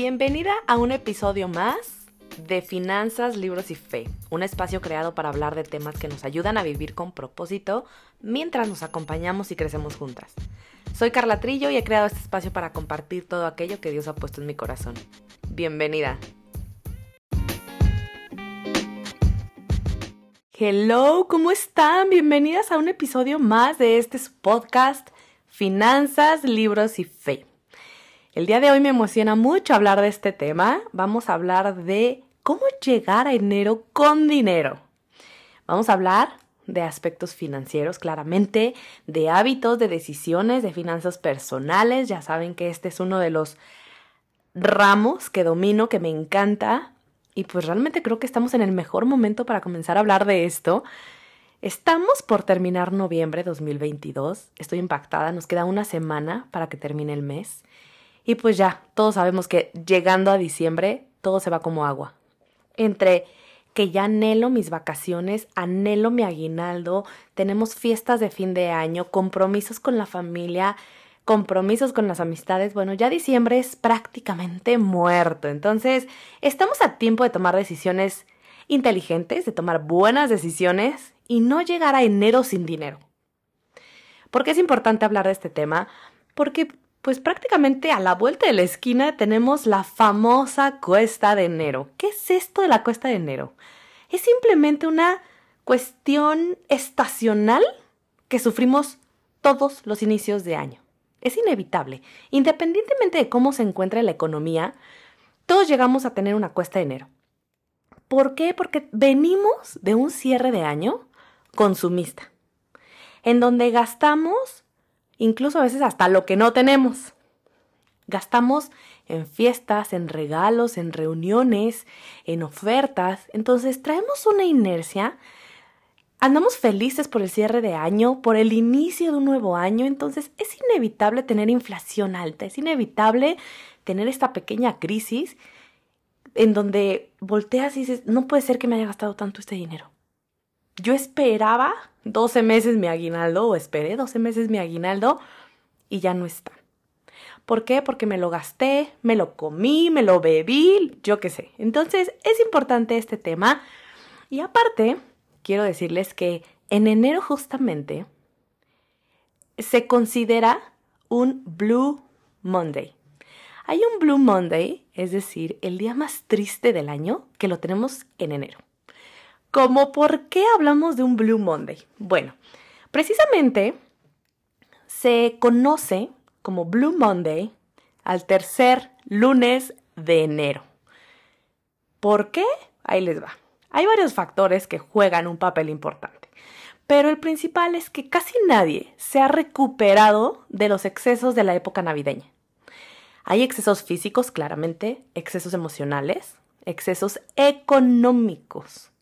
Bienvenida a un episodio más de Finanzas, Libros y Fe, un espacio creado para hablar de temas que nos ayudan a vivir con propósito mientras nos acompañamos y crecemos juntas. Soy Carla Trillo y he creado este espacio para compartir todo aquello que Dios ha puesto en mi corazón. Bienvenida. Hello, ¿cómo están? Bienvenidas a un episodio más de este podcast Finanzas, Libros y Fe. El día de hoy me emociona mucho hablar de este tema. Vamos a hablar de cómo llegar a enero con dinero. Vamos a hablar de aspectos financieros, claramente, de hábitos, de decisiones, de finanzas personales. Ya saben que este es uno de los ramos que domino, que me encanta. Y pues realmente creo que estamos en el mejor momento para comenzar a hablar de esto. Estamos por terminar noviembre 2022. Estoy impactada, nos queda una semana para que termine el mes. Y pues ya, todos sabemos que llegando a diciembre todo se va como agua. Entre que ya anhelo mis vacaciones, anhelo mi aguinaldo, tenemos fiestas de fin de año, compromisos con la familia, compromisos con las amistades, bueno, ya diciembre es prácticamente muerto. Entonces, estamos a tiempo de tomar decisiones inteligentes, de tomar buenas decisiones y no llegar a enero sin dinero. ¿Por qué es importante hablar de este tema? Porque pues prácticamente a la vuelta de la esquina tenemos la famosa cuesta de enero. ¿Qué es esto de la cuesta de enero? Es simplemente una cuestión estacional que sufrimos todos los inicios de año. Es inevitable. Independientemente de cómo se encuentra la economía, todos llegamos a tener una cuesta de enero. ¿Por qué? Porque venimos de un cierre de año consumista, en donde gastamos incluso a veces hasta lo que no tenemos. Gastamos en fiestas, en regalos, en reuniones, en ofertas. Entonces traemos una inercia. Andamos felices por el cierre de año, por el inicio de un nuevo año. Entonces es inevitable tener inflación alta. Es inevitable tener esta pequeña crisis en donde volteas y dices, no puede ser que me haya gastado tanto este dinero. Yo esperaba 12 meses mi aguinaldo o esperé 12 meses mi aguinaldo y ya no está. ¿Por qué? Porque me lo gasté, me lo comí, me lo bebí, yo qué sé. Entonces es importante este tema. Y aparte, quiero decirles que en enero justamente se considera un Blue Monday. Hay un Blue Monday, es decir, el día más triste del año, que lo tenemos en enero. ¿Cómo por qué hablamos de un Blue Monday? Bueno, precisamente se conoce como Blue Monday al tercer lunes de enero. ¿Por qué? Ahí les va. Hay varios factores que juegan un papel importante, pero el principal es que casi nadie se ha recuperado de los excesos de la época navideña. Hay excesos físicos, claramente, excesos emocionales, excesos económicos.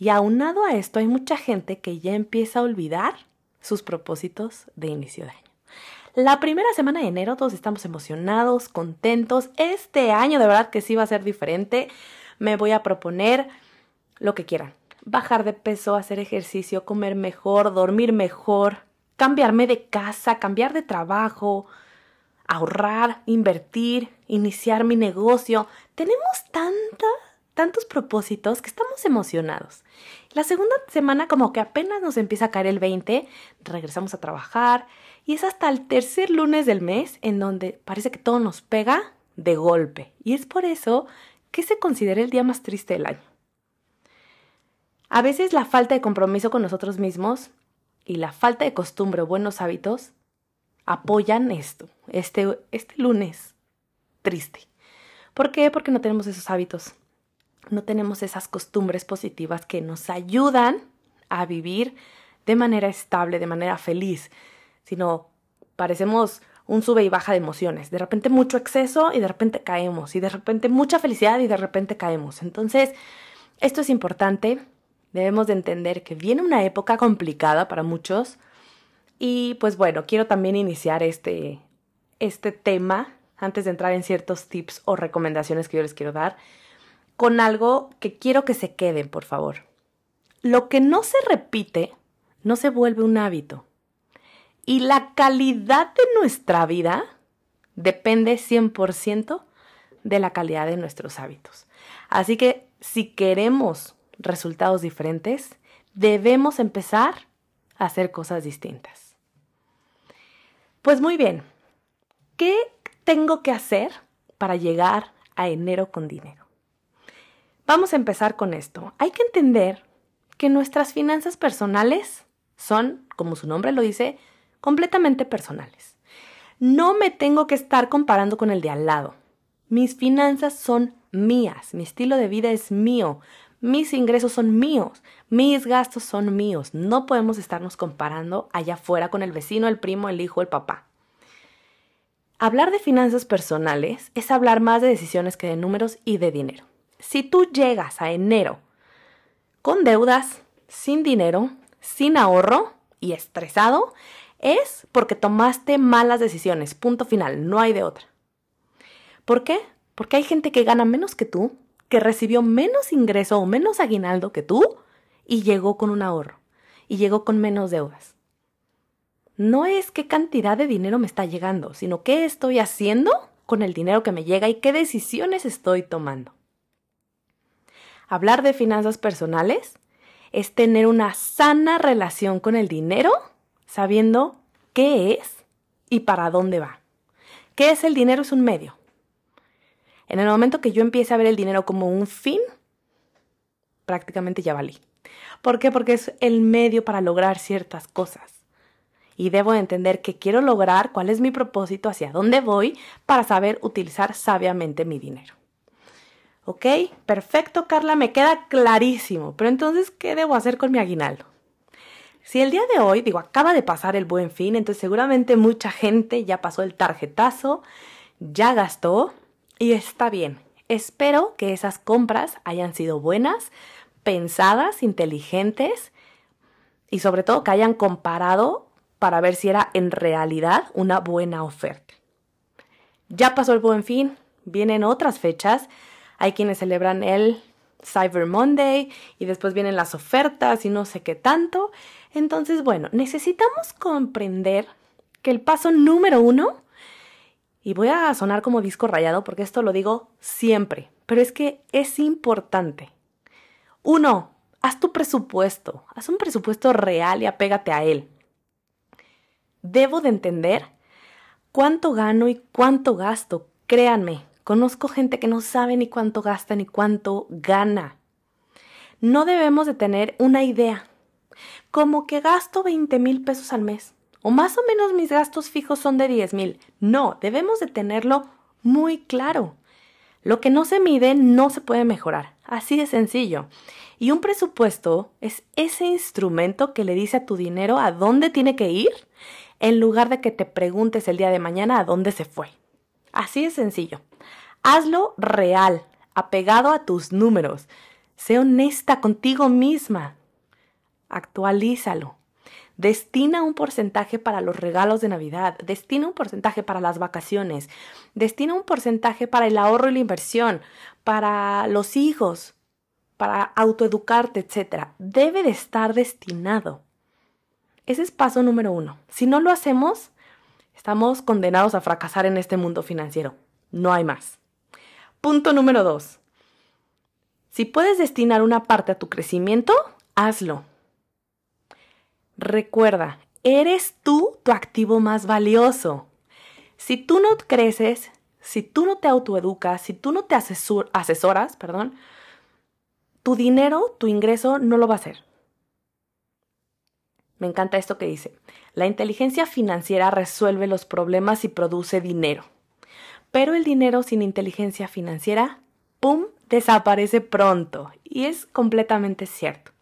Y aunado a esto hay mucha gente que ya empieza a olvidar sus propósitos de inicio de año. La primera semana de enero todos estamos emocionados, contentos. Este año de verdad que sí va a ser diferente. Me voy a proponer lo que quieran. Bajar de peso, hacer ejercicio, comer mejor, dormir mejor, cambiarme de casa, cambiar de trabajo, ahorrar, invertir, iniciar mi negocio. Tenemos tanta tantos propósitos que estamos emocionados. La segunda semana como que apenas nos empieza a caer el 20, regresamos a trabajar y es hasta el tercer lunes del mes en donde parece que todo nos pega de golpe. Y es por eso que se considera el día más triste del año. A veces la falta de compromiso con nosotros mismos y la falta de costumbre o buenos hábitos apoyan esto, este, este lunes triste. ¿Por qué? Porque no tenemos esos hábitos no tenemos esas costumbres positivas que nos ayudan a vivir de manera estable, de manera feliz, sino parecemos un sube y baja de emociones. De repente mucho exceso y de repente caemos, y de repente mucha felicidad y de repente caemos. Entonces, esto es importante. Debemos de entender que viene una época complicada para muchos. Y pues bueno, quiero también iniciar este, este tema antes de entrar en ciertos tips o recomendaciones que yo les quiero dar con algo que quiero que se queden, por favor. Lo que no se repite no se vuelve un hábito. Y la calidad de nuestra vida depende 100% de la calidad de nuestros hábitos. Así que si queremos resultados diferentes, debemos empezar a hacer cosas distintas. Pues muy bien, ¿qué tengo que hacer para llegar a enero con dinero? Vamos a empezar con esto. Hay que entender que nuestras finanzas personales son, como su nombre lo dice, completamente personales. No me tengo que estar comparando con el de al lado. Mis finanzas son mías, mi estilo de vida es mío, mis ingresos son míos, mis gastos son míos. No podemos estarnos comparando allá afuera con el vecino, el primo, el hijo, el papá. Hablar de finanzas personales es hablar más de decisiones que de números y de dinero. Si tú llegas a enero con deudas, sin dinero, sin ahorro y estresado, es porque tomaste malas decisiones. Punto final, no hay de otra. ¿Por qué? Porque hay gente que gana menos que tú, que recibió menos ingreso o menos aguinaldo que tú y llegó con un ahorro y llegó con menos deudas. No es qué cantidad de dinero me está llegando, sino qué estoy haciendo con el dinero que me llega y qué decisiones estoy tomando. Hablar de finanzas personales es tener una sana relación con el dinero, sabiendo qué es y para dónde va. ¿Qué es el dinero? Es un medio. En el momento que yo empiece a ver el dinero como un fin, prácticamente ya valí. ¿Por qué? Porque es el medio para lograr ciertas cosas. Y debo entender qué quiero lograr, cuál es mi propósito, hacia dónde voy, para saber utilizar sabiamente mi dinero. ¿Ok? Perfecto, Carla, me queda clarísimo. Pero entonces, ¿qué debo hacer con mi aguinaldo? Si el día de hoy, digo, acaba de pasar el buen fin, entonces seguramente mucha gente ya pasó el tarjetazo, ya gastó, y está bien. Espero que esas compras hayan sido buenas, pensadas, inteligentes y sobre todo que hayan comparado para ver si era en realidad una buena oferta. Ya pasó el buen fin, vienen otras fechas. Hay quienes celebran el Cyber Monday y después vienen las ofertas y no sé qué tanto. Entonces, bueno, necesitamos comprender que el paso número uno y voy a sonar como disco rayado porque esto lo digo siempre, pero es que es importante. Uno, haz tu presupuesto, haz un presupuesto real y apégate a él. Debo de entender cuánto gano y cuánto gasto. Créanme, conozco gente que no sabe ni cuánto gasta ni cuánto gana. No debemos de tener una idea, como que gasto 20 mil pesos al mes o más o menos mis gastos fijos son de 10 mil. No, debemos de tenerlo muy claro. Lo que no se mide no se puede mejorar. Así de sencillo. Y un presupuesto es ese instrumento que le dice a tu dinero a dónde tiene que ir en lugar de que te preguntes el día de mañana a dónde se fue. Así de sencillo. Hazlo real, apegado a tus números. Sé honesta contigo misma. Actualízalo. Destina un porcentaje para los regalos de Navidad, destina un porcentaje para las vacaciones, destina un porcentaje para el ahorro y la inversión, para los hijos, para autoeducarte, etc. Debe de estar destinado. Ese es paso número uno. Si no lo hacemos, estamos condenados a fracasar en este mundo financiero. No hay más. Punto número dos. Si puedes destinar una parte a tu crecimiento, hazlo. Recuerda, eres tú tu activo más valioso. Si tú no creces, si tú no te autoeducas, si tú no te asesoras, perdón, tu dinero, tu ingreso no lo va a hacer. Me encanta esto que dice. La inteligencia financiera resuelve los problemas y produce dinero. Pero el dinero sin inteligencia financiera, ¡pum!, desaparece pronto. Y es completamente cierto.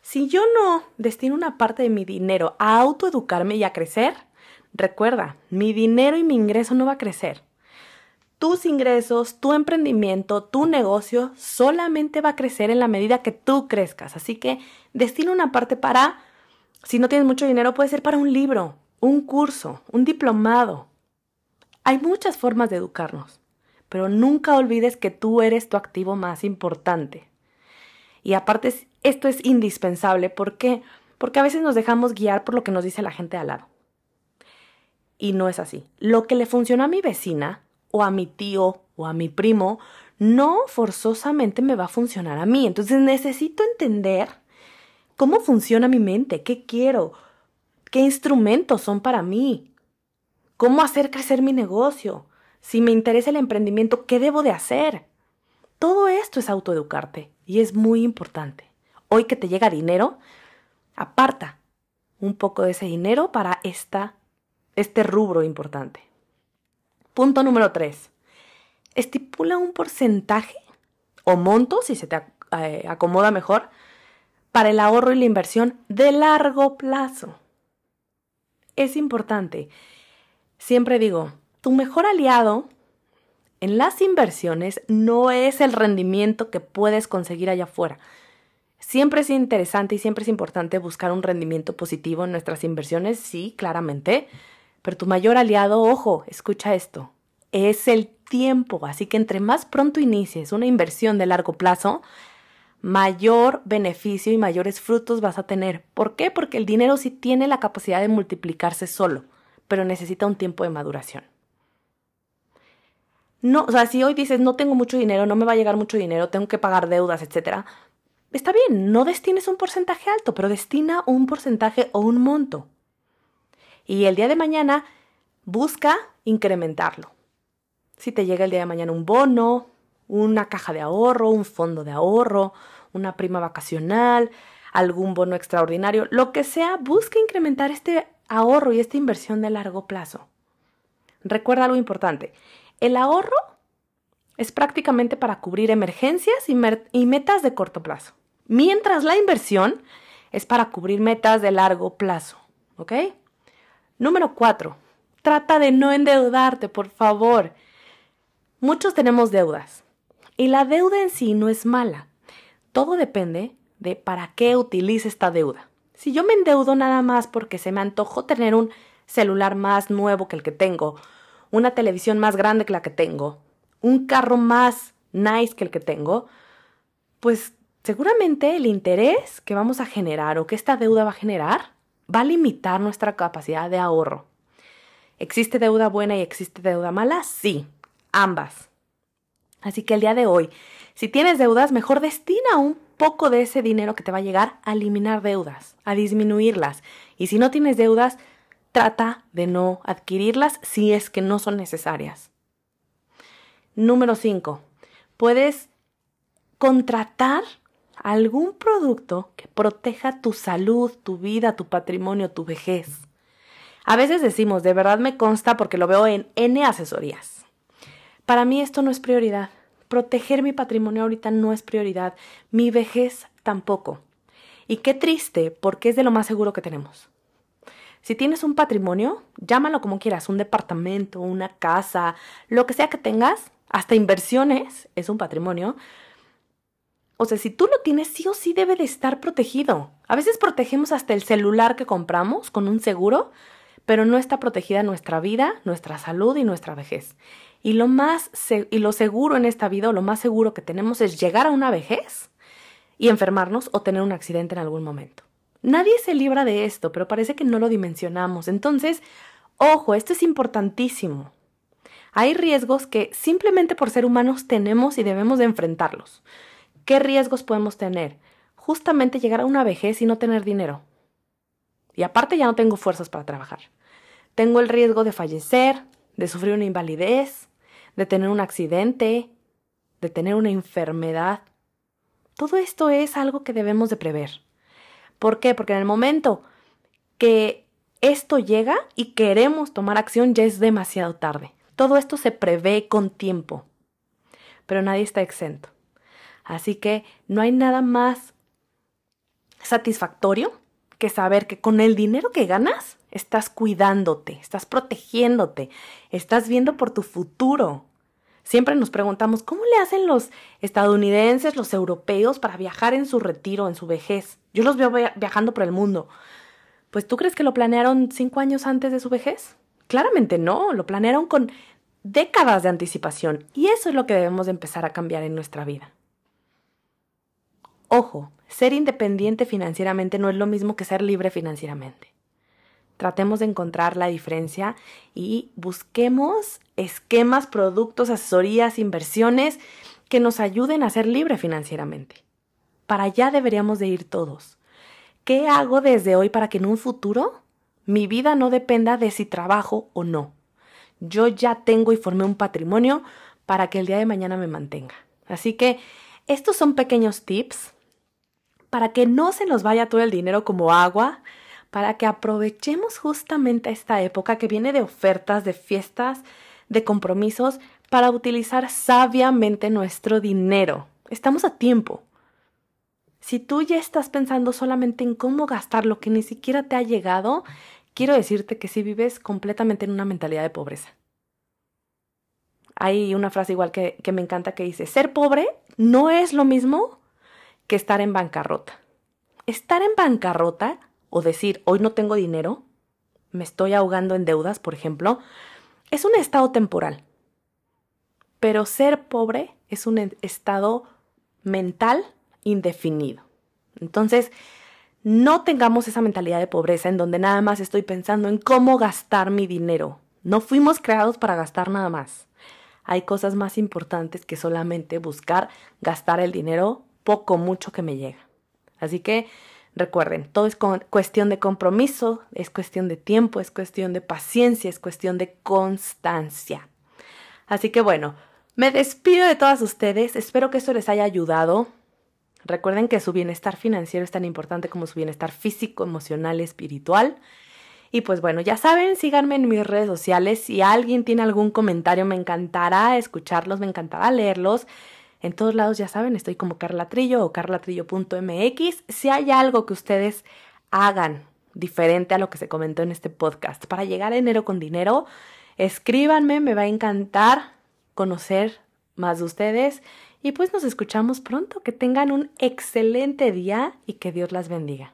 Si yo no destino una parte de mi dinero a autoeducarme y a crecer, recuerda, mi dinero y mi ingreso no va a crecer. Tus ingresos, tu emprendimiento, tu negocio solamente va a crecer en la medida que tú crezcas. Así que destina una parte para, si no tienes mucho dinero, puede ser para un libro, un curso, un diplomado. Hay muchas formas de educarnos, pero nunca olvides que tú eres tu activo más importante. Y aparte esto es indispensable. ¿Por qué? Porque a veces nos dejamos guiar por lo que nos dice la gente al lado. Y no es así. Lo que le funcionó a mi vecina o a mi tío o a mi primo, no forzosamente me va a funcionar a mí. Entonces necesito entender cómo funciona mi mente, qué quiero, qué instrumentos son para mí, cómo hacer crecer mi negocio, si me interesa el emprendimiento, qué debo de hacer. Todo esto es autoeducarte y es muy importante. Hoy que te llega dinero, aparta un poco de ese dinero para esta, este rubro importante. Punto número 3. Estipula un porcentaje o monto, si se te eh, acomoda mejor, para el ahorro y la inversión de largo plazo. Es importante. Siempre digo, tu mejor aliado en las inversiones no es el rendimiento que puedes conseguir allá afuera. Siempre es interesante y siempre es importante buscar un rendimiento positivo en nuestras inversiones, sí, claramente, pero tu mayor aliado, ojo, escucha esto, es el tiempo, así que entre más pronto inicies una inversión de largo plazo, mayor beneficio y mayores frutos vas a tener. ¿Por qué? Porque el dinero sí tiene la capacidad de multiplicarse solo, pero necesita un tiempo de maduración. No, o sea, si hoy dices no tengo mucho dinero, no me va a llegar mucho dinero, tengo que pagar deudas, etcétera, está bien, no destines un porcentaje alto, pero destina un porcentaje o un monto. Y el día de mañana busca incrementarlo. Si te llega el día de mañana un bono, una caja de ahorro, un fondo de ahorro, una prima vacacional, algún bono extraordinario, lo que sea, busca incrementar este ahorro y esta inversión de largo plazo. Recuerda algo importante, el ahorro es prácticamente para cubrir emergencias y, y, metas de corto plazo, mientras la inversión es para cubrir metas de largo plazo. ¿Ok? Número cuatro, trata de no endeudarte, por favor. Muchos tenemos deudas y la deuda en sí no es mala. Todo depende de para qué utilice esta deuda. Si yo me endeudo nada más porque se me antojó tener un celular más nuevo que el que tengo, una televisión más grande que la que tengo, un carro más nice que el que tengo, pues seguramente el interés que vamos a generar o que esta deuda va a generar va a limitar nuestra capacidad de ahorro. ¿Existe deuda buena y existe deuda mala? Sí, ambas. Así que el día de hoy, si tienes deudas, mejor destina un poco de ese dinero que te va a llegar a eliminar deudas, a disminuirlas. Y si no tienes deudas, trata de no adquirirlas si es que no son necesarias. Número 5. Puedes contratar algún producto que proteja tu salud, tu vida, tu patrimonio, tu vejez. A veces decimos, de verdad me consta porque lo veo en N asesorías. Para mí esto no es prioridad. Proteger mi patrimonio ahorita no es prioridad. Mi vejez tampoco. Y qué triste, porque es de lo más seguro que tenemos. Si tienes un patrimonio, llámalo como quieras, un departamento, una casa, lo que sea que tengas, hasta inversiones es un patrimonio. O sea, si tú lo tienes, sí o sí debe de estar protegido. A veces protegemos hasta el celular que compramos con un seguro, pero no está protegida nuestra vida, nuestra salud y nuestra vejez. Y lo más y lo seguro en esta vida, lo más seguro que tenemos es llegar a una vejez y enfermarnos o tener un accidente en algún momento. Nadie se libra de esto, pero parece que no lo dimensionamos. Entonces, ojo, esto es importantísimo. Hay riesgos que simplemente por ser humanos tenemos y debemos de enfrentarlos. ¿Qué riesgos podemos tener? Justamente llegar a una vejez y no tener dinero. Y aparte ya no tengo fuerzas para trabajar. Tengo el riesgo de fallecer, de sufrir una invalidez, de tener un accidente, de tener una enfermedad. Todo esto es algo que debemos de prever. ¿Por qué? Porque en el momento que esto llega y queremos tomar acción ya es demasiado tarde. Todo esto se prevé con tiempo, pero nadie está exento. Así que no hay nada más satisfactorio que saber que con el dinero que ganas estás cuidándote, estás protegiéndote, estás viendo por tu futuro. Siempre nos preguntamos, ¿cómo le hacen los estadounidenses, los europeos para viajar en su retiro, en su vejez? Yo los veo viajando por el mundo. Pues tú crees que lo planearon cinco años antes de su vejez? Claramente no, lo planearon con décadas de anticipación y eso es lo que debemos empezar a cambiar en nuestra vida. Ojo, ser independiente financieramente no es lo mismo que ser libre financieramente. tratemos de encontrar la diferencia y busquemos esquemas, productos, asesorías, inversiones que nos ayuden a ser libre financieramente. Para allá deberíamos de ir todos. ¿Qué hago desde hoy para que en un futuro mi vida no dependa de si trabajo o no? Yo ya tengo y formé un patrimonio para que el día de mañana me mantenga. Así que estos son pequeños tips para que no se nos vaya todo el dinero como agua, para que aprovechemos justamente esta época que viene de ofertas, de fiestas, de compromisos, para utilizar sabiamente nuestro dinero. Estamos a tiempo. Si tú ya estás pensando solamente en cómo gastar lo que ni siquiera te ha llegado, quiero decirte que si vives completamente en una mentalidad de pobreza. Hay una frase igual que, que me encanta que dice, ser pobre no es lo mismo que estar en bancarrota. Estar en bancarrota o decir, hoy no tengo dinero, me estoy ahogando en deudas, por ejemplo, es un estado temporal. Pero ser pobre es un estado mental indefinido. Entonces, no tengamos esa mentalidad de pobreza en donde nada más estoy pensando en cómo gastar mi dinero. No fuimos creados para gastar nada más. Hay cosas más importantes que solamente buscar gastar el dinero poco, mucho que me llega. Así que recuerden, todo es cuestión de compromiso, es cuestión de tiempo, es cuestión de paciencia, es cuestión de constancia. Así que bueno, me despido de todas ustedes, espero que esto les haya ayudado. Recuerden que su bienestar financiero es tan importante como su bienestar físico, emocional, espiritual. Y pues bueno, ya saben, síganme en mis redes sociales. Si alguien tiene algún comentario, me encantará escucharlos, me encantará leerlos. En todos lados, ya saben, estoy como Carla Trillo o carlatrillo.mx. Si hay algo que ustedes hagan diferente a lo que se comentó en este podcast para llegar a enero con dinero, escríbanme, me va a encantar conocer más de ustedes y pues nos escuchamos pronto. Que tengan un excelente día y que Dios las bendiga.